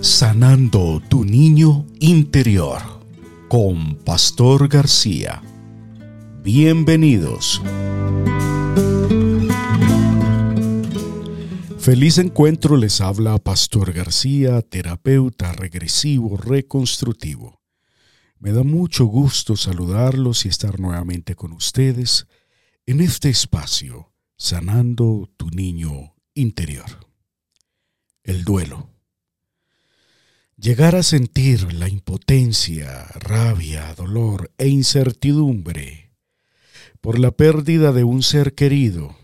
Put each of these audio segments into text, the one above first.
Sanando tu niño interior con Pastor García. Bienvenidos. Feliz encuentro les habla Pastor García, terapeuta regresivo reconstrutivo. Me da mucho gusto saludarlos y estar nuevamente con ustedes en este espacio, sanando tu niño interior. El duelo. Llegar a sentir la impotencia, rabia, dolor e incertidumbre por la pérdida de un ser querido,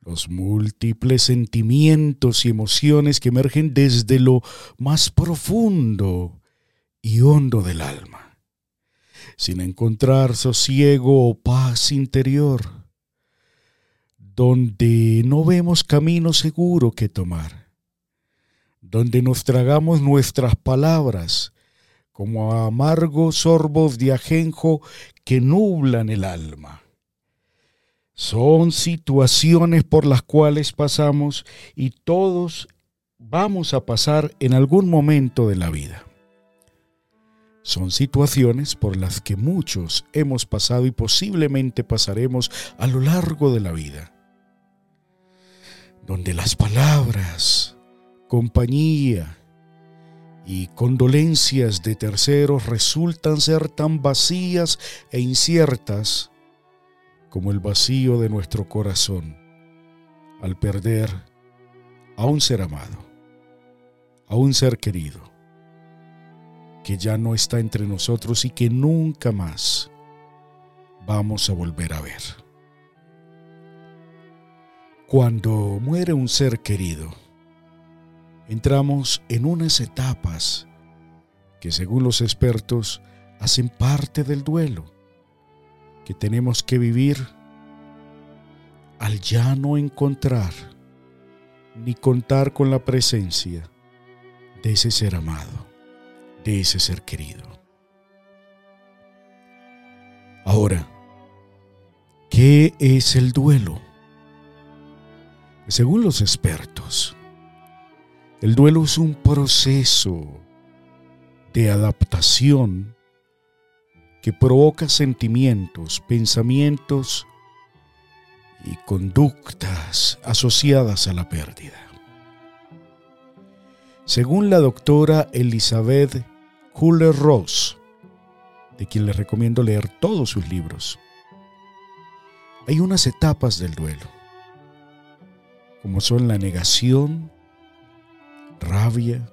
los múltiples sentimientos y emociones que emergen desde lo más profundo y hondo del alma, sin encontrar sosiego o paz interior, donde no vemos camino seguro que tomar donde nos tragamos nuestras palabras como amargos sorbos de ajenjo que nublan el alma. Son situaciones por las cuales pasamos y todos vamos a pasar en algún momento de la vida. Son situaciones por las que muchos hemos pasado y posiblemente pasaremos a lo largo de la vida, donde las palabras, compañía y condolencias de terceros resultan ser tan vacías e inciertas como el vacío de nuestro corazón al perder a un ser amado, a un ser querido, que ya no está entre nosotros y que nunca más vamos a volver a ver. Cuando muere un ser querido, entramos en unas etapas que según los expertos hacen parte del duelo que tenemos que vivir al ya no encontrar ni contar con la presencia de ese ser amado, de ese ser querido. Ahora, ¿qué es el duelo? Según los expertos, el duelo es un proceso de adaptación que provoca sentimientos, pensamientos y conductas asociadas a la pérdida. Según la doctora Elizabeth Kuller-Ross, de quien les recomiendo leer todos sus libros, hay unas etapas del duelo, como son la negación, rabia,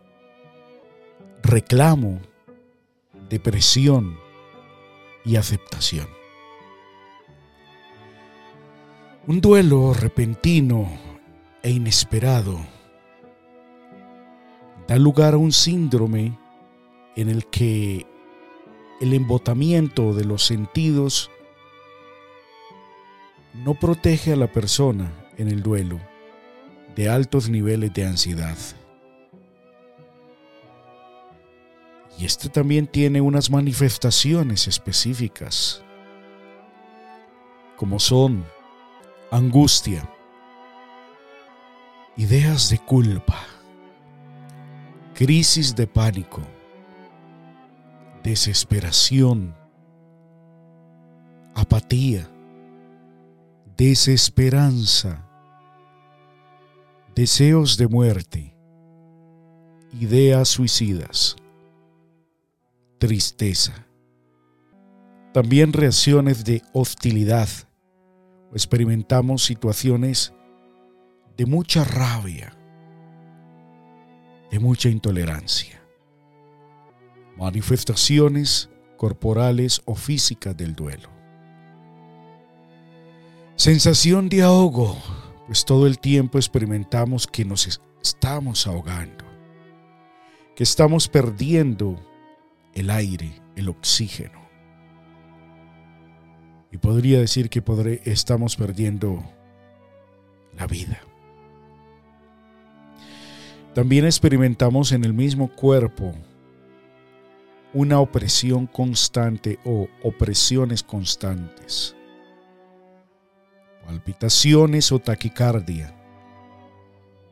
reclamo, depresión y aceptación. Un duelo repentino e inesperado da lugar a un síndrome en el que el embotamiento de los sentidos no protege a la persona en el duelo de altos niveles de ansiedad. Y este también tiene unas manifestaciones específicas, como son angustia, ideas de culpa, crisis de pánico, desesperación, apatía, desesperanza, deseos de muerte, ideas suicidas tristeza. También reacciones de hostilidad. Experimentamos situaciones de mucha rabia, de mucha intolerancia. Manifestaciones corporales o físicas del duelo. Sensación de ahogo, pues todo el tiempo experimentamos que nos estamos ahogando, que estamos perdiendo el aire, el oxígeno. Y podría decir que estamos perdiendo la vida. También experimentamos en el mismo cuerpo una opresión constante o opresiones constantes, palpitaciones o taquicardia,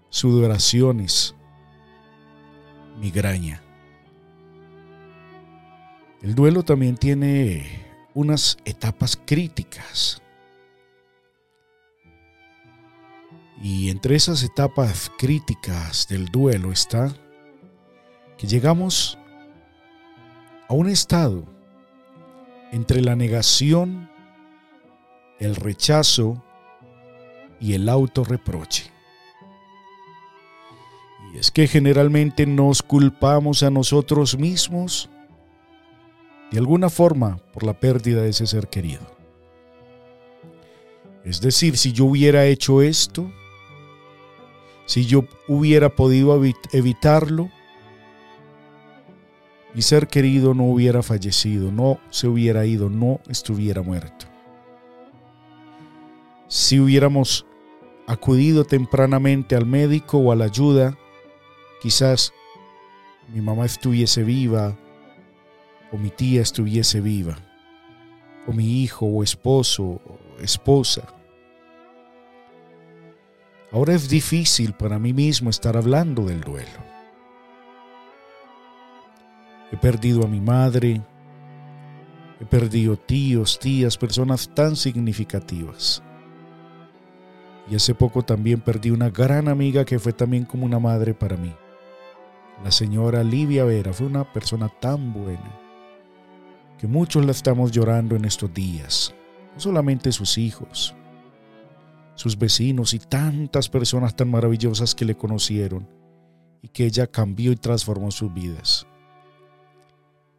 sudoraciones, migraña. El duelo también tiene unas etapas críticas. Y entre esas etapas críticas del duelo está que llegamos a un estado entre la negación, el rechazo y el autorreproche. Y es que generalmente nos culpamos a nosotros mismos de alguna forma por la pérdida de ese ser querido. Es decir, si yo hubiera hecho esto, si yo hubiera podido evitarlo, mi ser querido no hubiera fallecido, no se hubiera ido, no estuviera muerto. Si hubiéramos acudido tempranamente al médico o a la ayuda, quizás mi mamá estuviese viva o mi tía estuviese viva, o mi hijo o esposo o esposa. Ahora es difícil para mí mismo estar hablando del duelo. He perdido a mi madre, he perdido tíos, tías, personas tan significativas. Y hace poco también perdí una gran amiga que fue también como una madre para mí. La señora Livia Vera fue una persona tan buena que muchos la estamos llorando en estos días. No solamente sus hijos, sus vecinos y tantas personas tan maravillosas que le conocieron y que ella cambió y transformó sus vidas.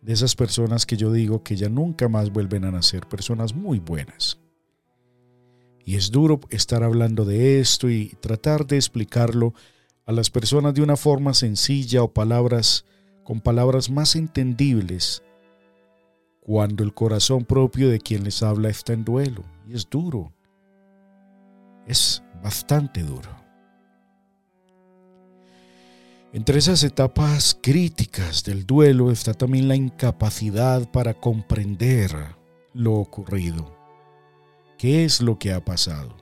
De esas personas que yo digo que ya nunca más vuelven a nacer, personas muy buenas. Y es duro estar hablando de esto y tratar de explicarlo a las personas de una forma sencilla o palabras con palabras más entendibles cuando el corazón propio de quien les habla está en duelo. Y es duro. Es bastante duro. Entre esas etapas críticas del duelo está también la incapacidad para comprender lo ocurrido qué es lo que ha pasado.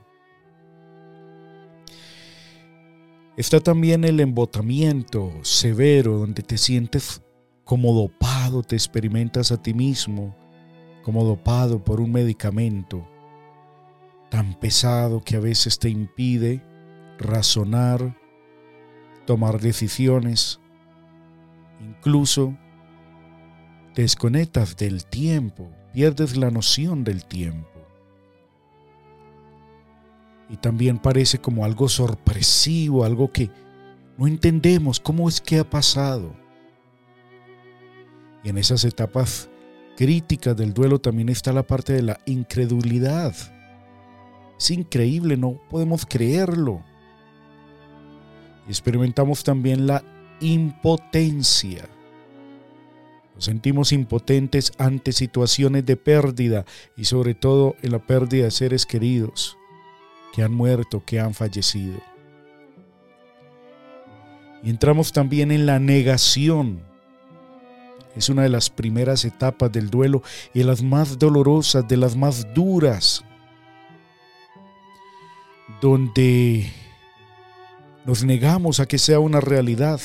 Está también el embotamiento severo donde te sientes como dopado, te experimentas a ti mismo como dopado por un medicamento tan pesado que a veces te impide razonar, tomar decisiones, incluso te desconectas del tiempo, pierdes la noción del tiempo y también parece como algo sorpresivo, algo que no entendemos cómo es que ha pasado. En esas etapas críticas del duelo también está la parte de la incredulidad. Es increíble, no podemos creerlo. Experimentamos también la impotencia. Nos sentimos impotentes ante situaciones de pérdida y sobre todo en la pérdida de seres queridos que han muerto, que han fallecido. Y entramos también en la negación. Es una de las primeras etapas del duelo y las más dolorosas, de las más duras, donde nos negamos a que sea una realidad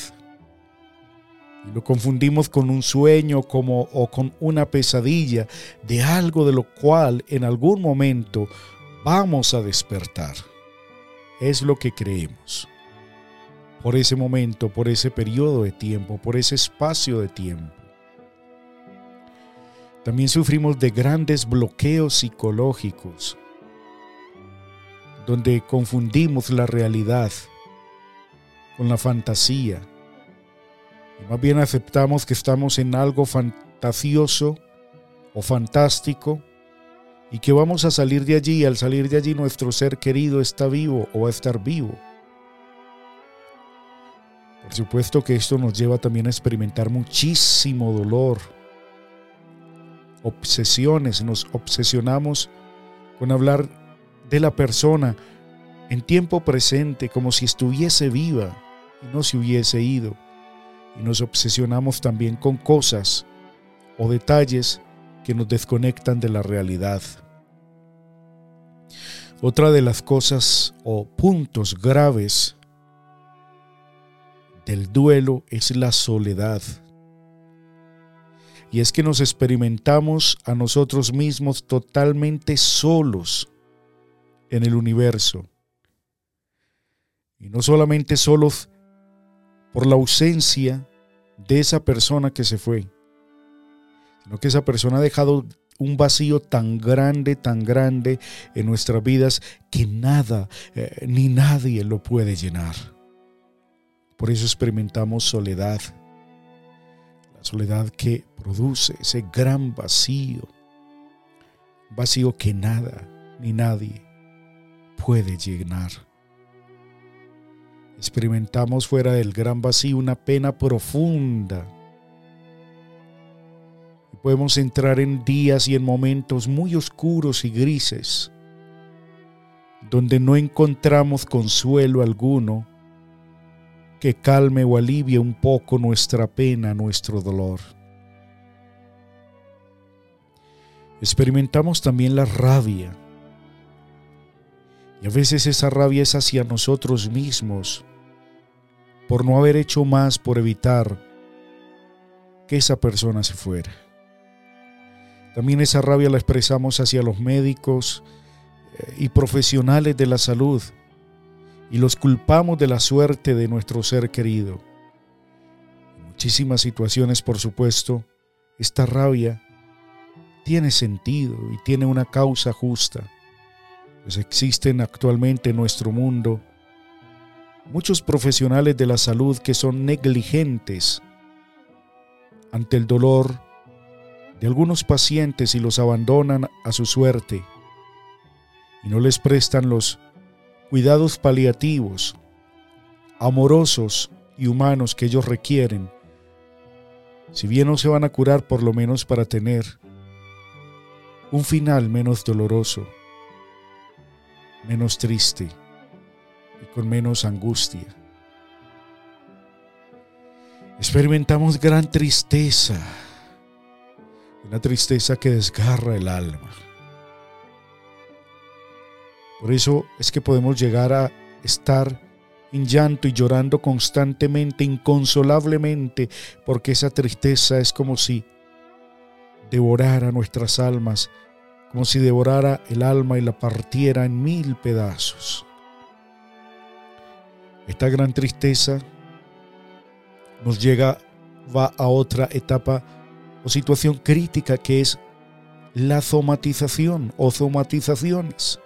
y lo confundimos con un sueño como, o con una pesadilla de algo de lo cual en algún momento vamos a despertar. Es lo que creemos. Por ese momento, por ese periodo de tiempo, por ese espacio de tiempo. También sufrimos de grandes bloqueos psicológicos, donde confundimos la realidad con la fantasía. Y más bien aceptamos que estamos en algo fantasioso o fantástico y que vamos a salir de allí y al salir de allí nuestro ser querido está vivo o va a estar vivo. Por supuesto que esto nos lleva también a experimentar muchísimo dolor, obsesiones, nos obsesionamos con hablar de la persona en tiempo presente como si estuviese viva y no se hubiese ido. Y nos obsesionamos también con cosas o detalles que nos desconectan de la realidad. Otra de las cosas o puntos graves del duelo es la soledad. Y es que nos experimentamos a nosotros mismos totalmente solos en el universo. Y no solamente solos por la ausencia de esa persona que se fue, sino que esa persona ha dejado un vacío tan grande, tan grande en nuestras vidas que nada eh, ni nadie lo puede llenar. Por eso experimentamos soledad. Soledad que produce ese gran vacío. Vacío que nada ni nadie puede llenar. Experimentamos fuera del gran vacío una pena profunda. Y podemos entrar en días y en momentos muy oscuros y grises, donde no encontramos consuelo alguno que calme o alivie un poco nuestra pena, nuestro dolor. Experimentamos también la rabia. Y a veces esa rabia es hacia nosotros mismos por no haber hecho más por evitar que esa persona se fuera. También esa rabia la expresamos hacia los médicos eh, y profesionales de la salud y los culpamos de la suerte de nuestro ser querido. En muchísimas situaciones, por supuesto, esta rabia tiene sentido y tiene una causa justa, pues existen actualmente en nuestro mundo muchos profesionales de la salud que son negligentes ante el dolor de algunos pacientes y los abandonan a su suerte y no les prestan los cuidados paliativos, amorosos y humanos que ellos requieren, si bien no se van a curar por lo menos para tener un final menos doloroso, menos triste y con menos angustia. Experimentamos gran tristeza, una tristeza que desgarra el alma. Por eso es que podemos llegar a estar en llanto y llorando constantemente, inconsolablemente, porque esa tristeza es como si devorara nuestras almas, como si devorara el alma y la partiera en mil pedazos. Esta gran tristeza nos llega, va a otra etapa o situación crítica que es la somatización o somatizaciones.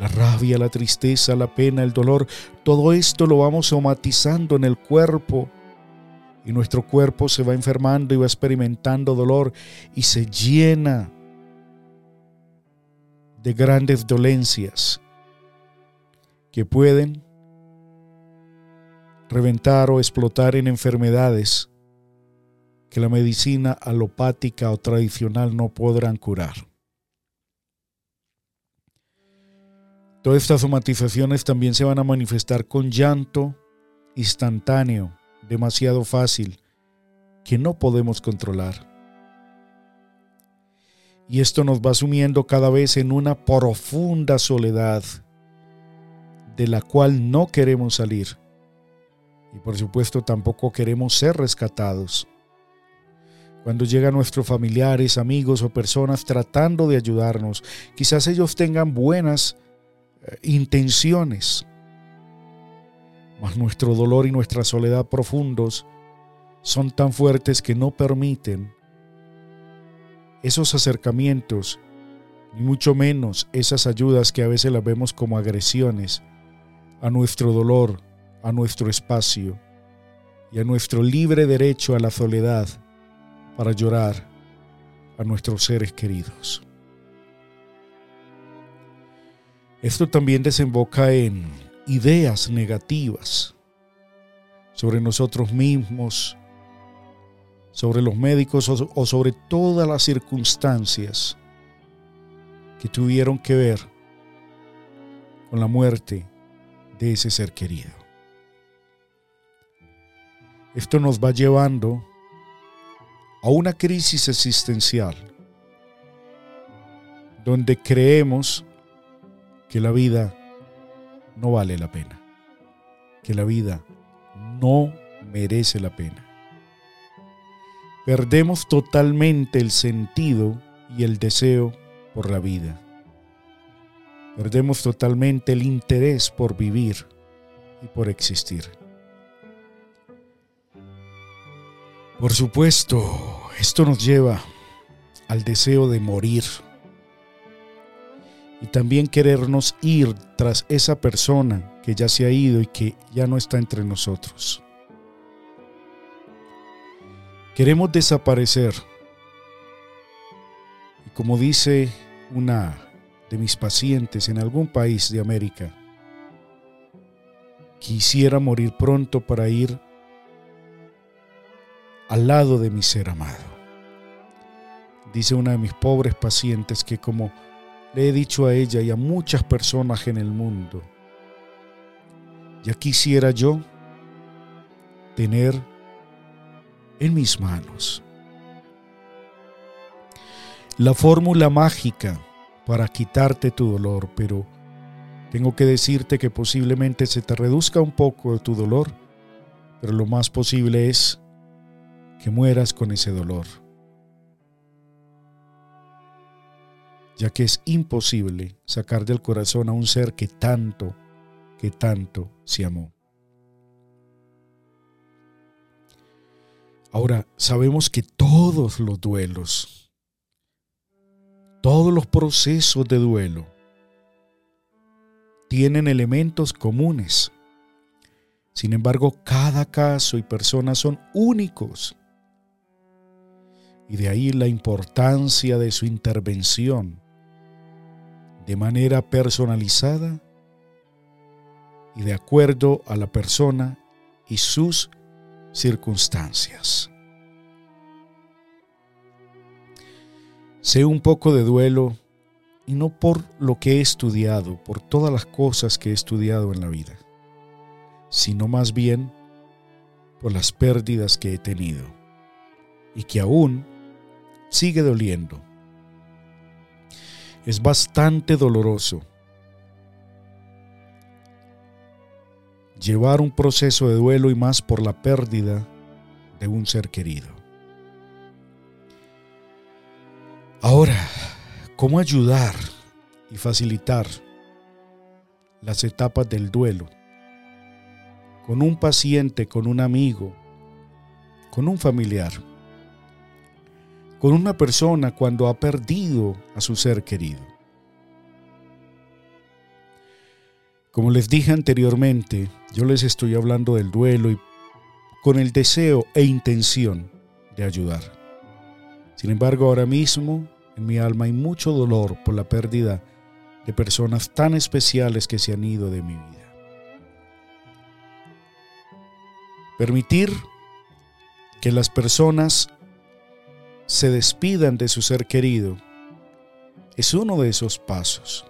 La rabia, la tristeza, la pena, el dolor, todo esto lo vamos somatizando en el cuerpo y nuestro cuerpo se va enfermando y va experimentando dolor y se llena de grandes dolencias que pueden reventar o explotar en enfermedades que la medicina alopática o tradicional no podrán curar. Todas estas somatizaciones también se van a manifestar con llanto instantáneo, demasiado fácil, que no podemos controlar. Y esto nos va sumiendo cada vez en una profunda soledad de la cual no queremos salir. Y por supuesto tampoco queremos ser rescatados. Cuando llegan nuestros familiares, amigos o personas tratando de ayudarnos, quizás ellos tengan buenas intenciones. Mas nuestro dolor y nuestra soledad profundos son tan fuertes que no permiten esos acercamientos, ni mucho menos esas ayudas que a veces las vemos como agresiones a nuestro dolor, a nuestro espacio y a nuestro libre derecho a la soledad para llorar a nuestros seres queridos. Esto también desemboca en ideas negativas sobre nosotros mismos, sobre los médicos o sobre todas las circunstancias que tuvieron que ver con la muerte de ese ser querido. Esto nos va llevando a una crisis existencial donde creemos que la vida no vale la pena. que la vida no merece la pena. Perdemos totalmente el sentido y el deseo por la vida. Perdemos totalmente el interés por vivir y por existir. Por supuesto, esto nos lleva al deseo de morir y también querernos ir tras esa persona que ya se ha ido y que ya no está entre nosotros. Queremos desaparecer. Y como dice una de mis pacientes en algún país de América, quisiera morir pronto para ir al lado de mi ser amado. Dice una de mis pobres pacientes que como le he dicho a ella y a muchas personas en el mundo, ya quisiera yo tener en mis manos la fórmula mágica para quitarte tu dolor, pero tengo que decirte que posiblemente se te reduzca un poco tu dolor, pero lo más posible es que mueras con ese dolor. Ya que es imposible sacar del corazón a un ser que tanto, que tanto se amó. Ahora, sabemos que todos los duelos, todos los procesos de duelo, tienen elementos comunes. Sin embargo, cada caso y persona son únicos. Y de ahí la importancia de su intervención de manera personalizada y de acuerdo a la persona y sus circunstancias. Sé un poco de duelo y no por lo que he estudiado, por todas las cosas que he estudiado en la vida, sino más bien por las pérdidas que he tenido y que aún sigue doliendo es bastante doloroso. Llevar un proceso de duelo y más por la pérdida de un ser querido. Ahora, ¿cómo ayudar y facilitar las etapas del duelo? Con un paciente, con un amigo, con un familiar con una persona cuando ha perdido a su ser querido. Como les dije anteriormente, yo les estoy hablando del duelo y con el deseo e intención de ayudar. Sin embargo, ahora mismo en mi alma hay mucho dolor por la pérdida de personas tan especiales que se han ido de mi vida. Permitir que las personas se despidan de su ser querido es uno de esos pasos.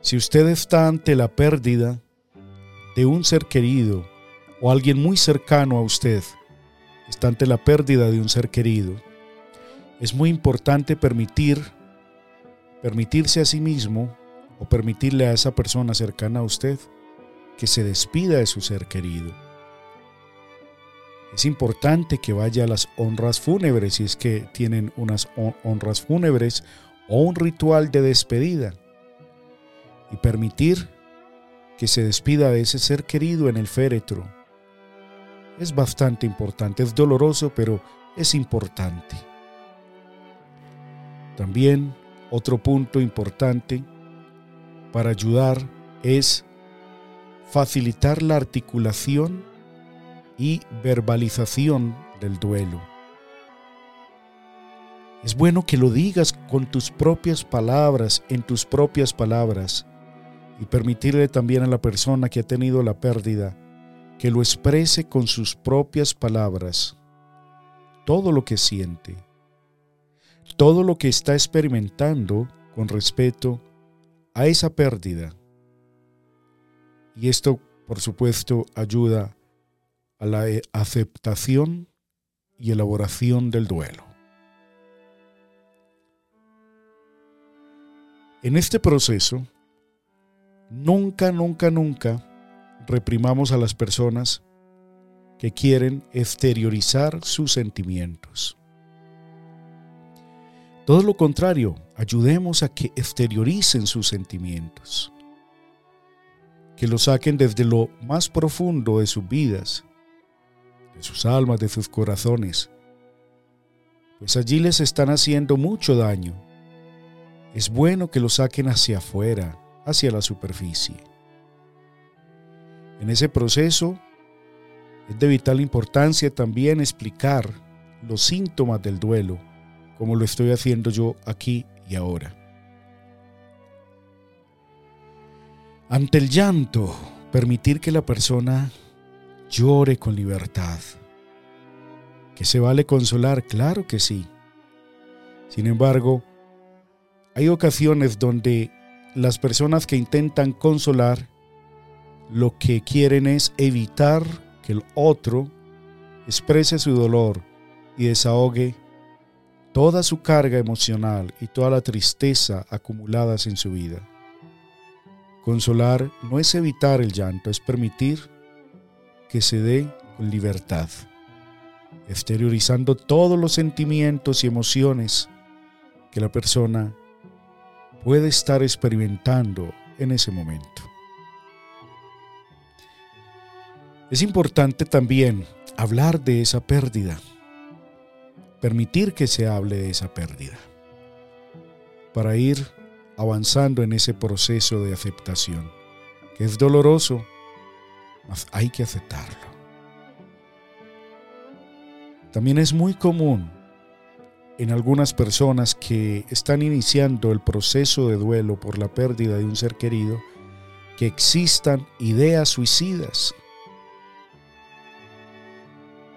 Si usted está ante la pérdida de un ser querido o alguien muy cercano a usted, está ante la pérdida de un ser querido, es muy importante permitir, permitirse a sí mismo o permitirle a esa persona cercana a usted que se despida de su ser querido es importante que vaya a las honras fúnebres si es que tienen unas honras fúnebres o un ritual de despedida y permitir que se despida de ese ser querido en el féretro. Es bastante importante, es doloroso, pero es importante. También otro punto importante para ayudar es facilitar la articulación y verbalización del duelo. Es bueno que lo digas con tus propias palabras, en tus propias palabras, y permitirle también a la persona que ha tenido la pérdida que lo exprese con sus propias palabras, todo lo que siente, todo lo que está experimentando con respecto a esa pérdida. Y esto, por supuesto, ayuda a la e, aceptación y elaboración del duelo. En este proceso, nunca, nunca, nunca reprimamos a las personas que quieren exteriorizar sus sentimientos. Todo lo contrario, ayudemos a que exterioricen sus sentimientos, que lo saquen desde lo más profundo de sus vidas, de sus almas, de sus corazones, pues allí les están haciendo mucho daño. Es bueno que lo saquen hacia afuera, hacia la superficie. En ese proceso es de vital importancia también explicar los síntomas del duelo, como lo estoy haciendo yo aquí y ahora. Ante el llanto, permitir que la persona llore con libertad. ¿Que se vale consolar? Claro que sí. Sin embargo, hay ocasiones donde las personas que intentan consolar lo que quieren es evitar que el otro exprese su dolor y desahogue toda su carga emocional y toda la tristeza acumuladas en su vida. Consolar no es evitar el llanto, es permitir que se dé con libertad, exteriorizando todos los sentimientos y emociones que la persona puede estar experimentando en ese momento. Es importante también hablar de esa pérdida, permitir que se hable de esa pérdida, para ir avanzando en ese proceso de aceptación, que es doloroso, hay que aceptarlo. También es muy común en algunas personas que están iniciando el proceso de duelo por la pérdida de un ser querido, que existan ideas suicidas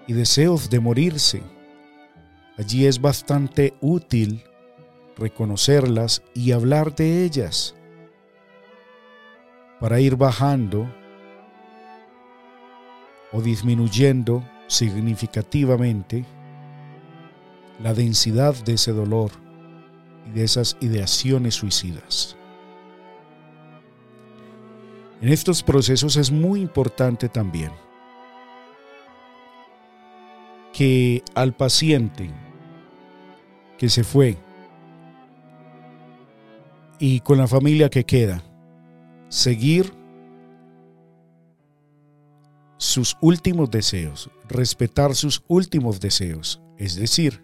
y deseos de morirse. Allí es bastante útil reconocerlas y hablar de ellas para ir bajando o disminuyendo significativamente la densidad de ese dolor y de esas ideaciones suicidas. En estos procesos es muy importante también que al paciente que se fue y con la familia que queda, seguir sus últimos deseos, respetar sus últimos deseos. Es decir,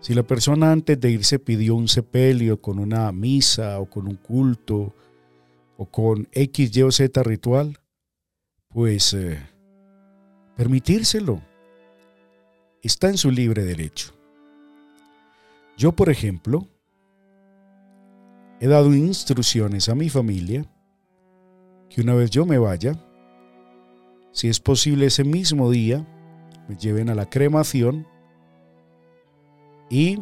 si la persona antes de irse pidió un sepelio con una misa o con un culto o con X, Y o Z ritual, pues eh, permitírselo está en su libre derecho. Yo, por ejemplo, he dado instrucciones a mi familia que una vez yo me vaya, si es posible ese mismo día, me lleven a la cremación y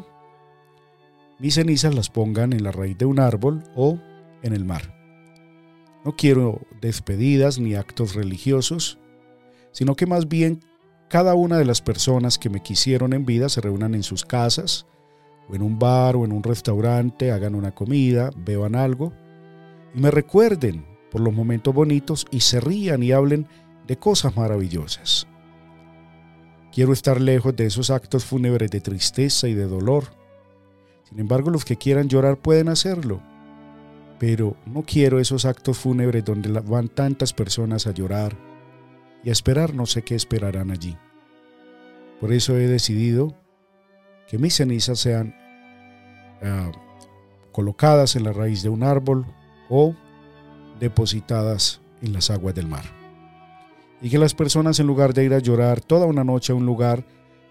mis cenizas las pongan en la raíz de un árbol o en el mar. No quiero despedidas ni actos religiosos, sino que más bien cada una de las personas que me quisieron en vida se reúnan en sus casas, o en un bar o en un restaurante, hagan una comida, beban algo, y me recuerden por los momentos bonitos y se rían y hablen de cosas maravillosas. Quiero estar lejos de esos actos fúnebres de tristeza y de dolor. Sin embargo, los que quieran llorar pueden hacerlo. Pero no quiero esos actos fúnebres donde van tantas personas a llorar, y a esperar no sé qué esperarán allí. Por eso he decidido que mis cenizas sean ah, colocadas en la raíz de un árbol o depositadas en las aguas del mar. Y que las personas en lugar de ir a llorar toda una noche a un lugar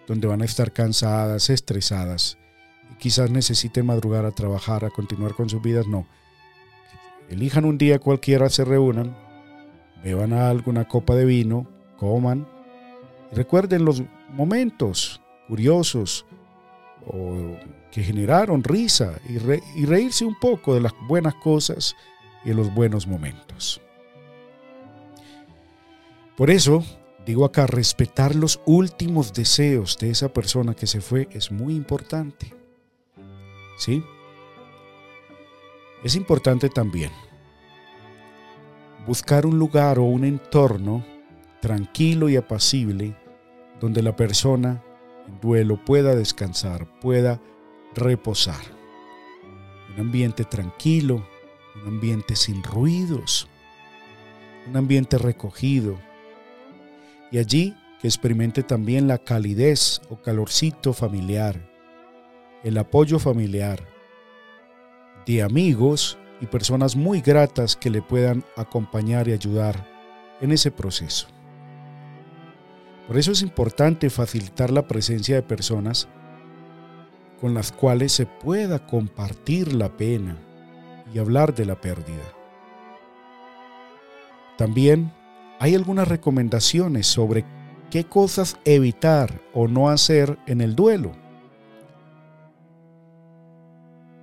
donde van a estar cansadas, estresadas, y quizás necesiten madrugar a trabajar, a continuar con sus vidas, no. Elijan un día cualquiera, se reúnan, beban algo, una copa de vino, coman recuerden los momentos curiosos o que generaron risa y, y reírse un poco de las buenas cosas y de los buenos momentos. Por eso, digo acá, respetar los últimos deseos de esa persona que se fue es muy importante. ¿Sí? Es importante también buscar un lugar o un entorno tranquilo y apacible donde la persona en duelo pueda descansar, pueda reposar. Un ambiente tranquilo, un ambiente sin ruidos, un ambiente recogido. Y allí que experimente también la calidez o calorcito familiar, el apoyo familiar de amigos y personas muy gratas que le puedan acompañar y ayudar en ese proceso. Por eso es importante facilitar la presencia de personas con las cuales se pueda compartir la pena y hablar de la pérdida. También hay algunas recomendaciones sobre qué cosas evitar o no hacer en el duelo.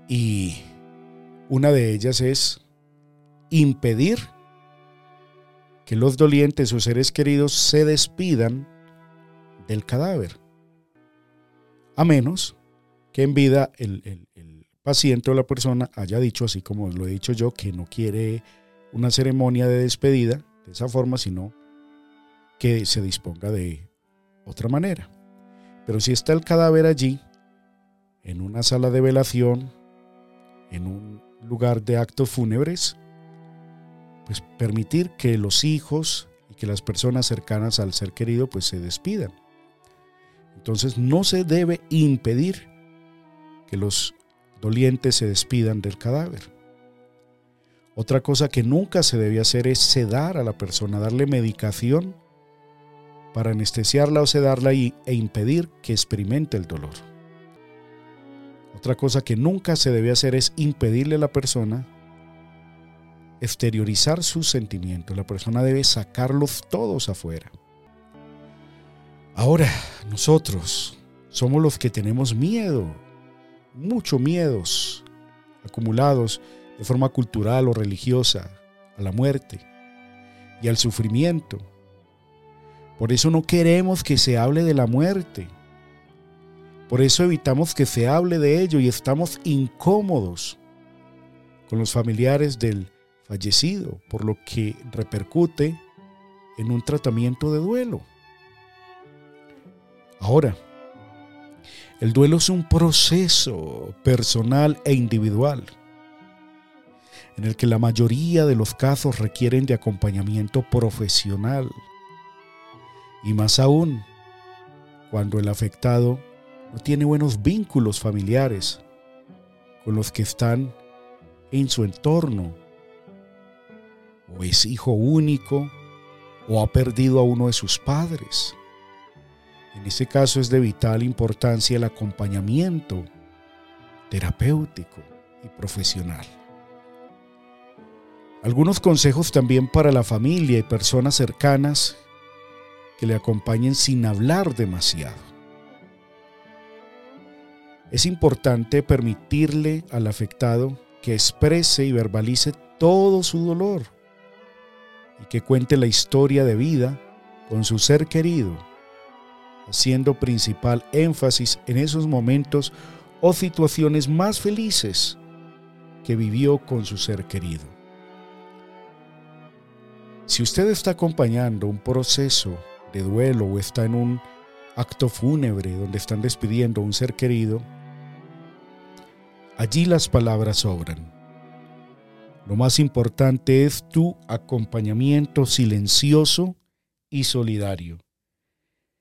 Y una de ellas es impedir que los dolientes o seres queridos se despidan del cadáver. A menos que en vida el, paciente o la persona haya dicho, así como lo he dicho yo, que no quiere una ceremonia de despedida de esa forma, sino que se disponga de otra manera. Pero si está el cadáver allí, en una sala de velación, en un lugar de actos fúnebres, pues permitir que los hijos y que las personas cercanas al ser querido pues se despidan. Entonces no se debe impedir que los dolientes se despidan del cadáver. Otra cosa que nunca se debe hacer es sedar a la persona, darle medicación para anestesiarla o sedarla y, e impedir que experimente el dolor. Otra cosa que nunca se debe hacer es impedirle a la persona exteriorizar sus sentimientos. La persona debe sacarlos todos afuera. Ahora, nosotros somos los que tenemos miedo, mucho miedos acumulados de forma cultural o religiosa a la muerte y al sufrimiento por eso no queremos que se hable de la muerte. Por eso evitamos que se hable de ello y estamos incómodos con los familiares del fallecido, por lo que repercute en un tratamiento de duelo. Ahora, el duelo es un proceso personal e individual en el que la mayoría de los casos requieren de acompañamiento profesional y más aún cuando el afectado no tiene buenos vínculos familiares con los que están en su entorno, o es hijo único, o ha perdido a uno de sus padres. En ese caso es de vital importancia el acompañamiento terapéutico y profesional. Algunos consejos también para la familia y personas cercanas que le acompañen sin hablar demasiado. Es importante permitirle al afectado que exprese y verbalice todo su dolor y que cuente la historia de vida con su ser querido, haciendo principal énfasis en esos momentos o situaciones más felices que vivió con su ser querido. Si usted está acompañando un proceso de duelo o está en un acto fúnebre donde están despidiendo a un ser querido, allí las palabras sobran. Lo más importante es tu acompañamiento silencioso y solidario,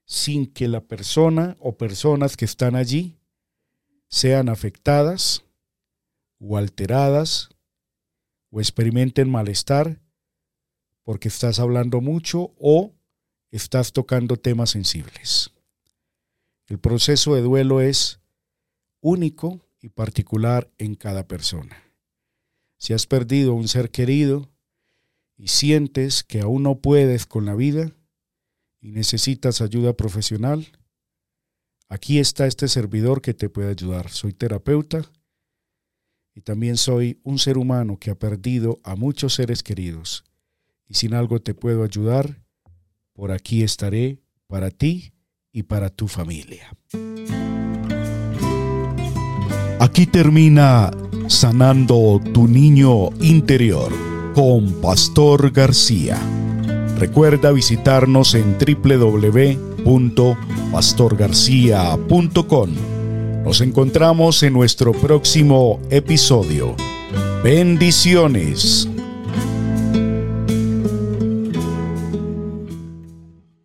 sin que la persona o personas que están allí sean afectadas o alteradas o experimenten malestar porque estás hablando mucho o estás tocando temas sensibles. El proceso de duelo es único y particular en cada persona. Si has perdido un ser querido y sientes que aún no puedes con la vida y necesitas ayuda profesional, aquí está este servidor que te puede ayudar. Soy terapeuta y también soy un ser humano que ha perdido a muchos seres queridos y si en algo te puedo ayudar, por aquí estaré para ti y para tu familia. Aquí termina Sanando tu Niño Interior con Pastor García. Recuerda visitarnos en www.pastorgarcia.com. Nos encontramos en nuestro próximo episodio. Bendiciones.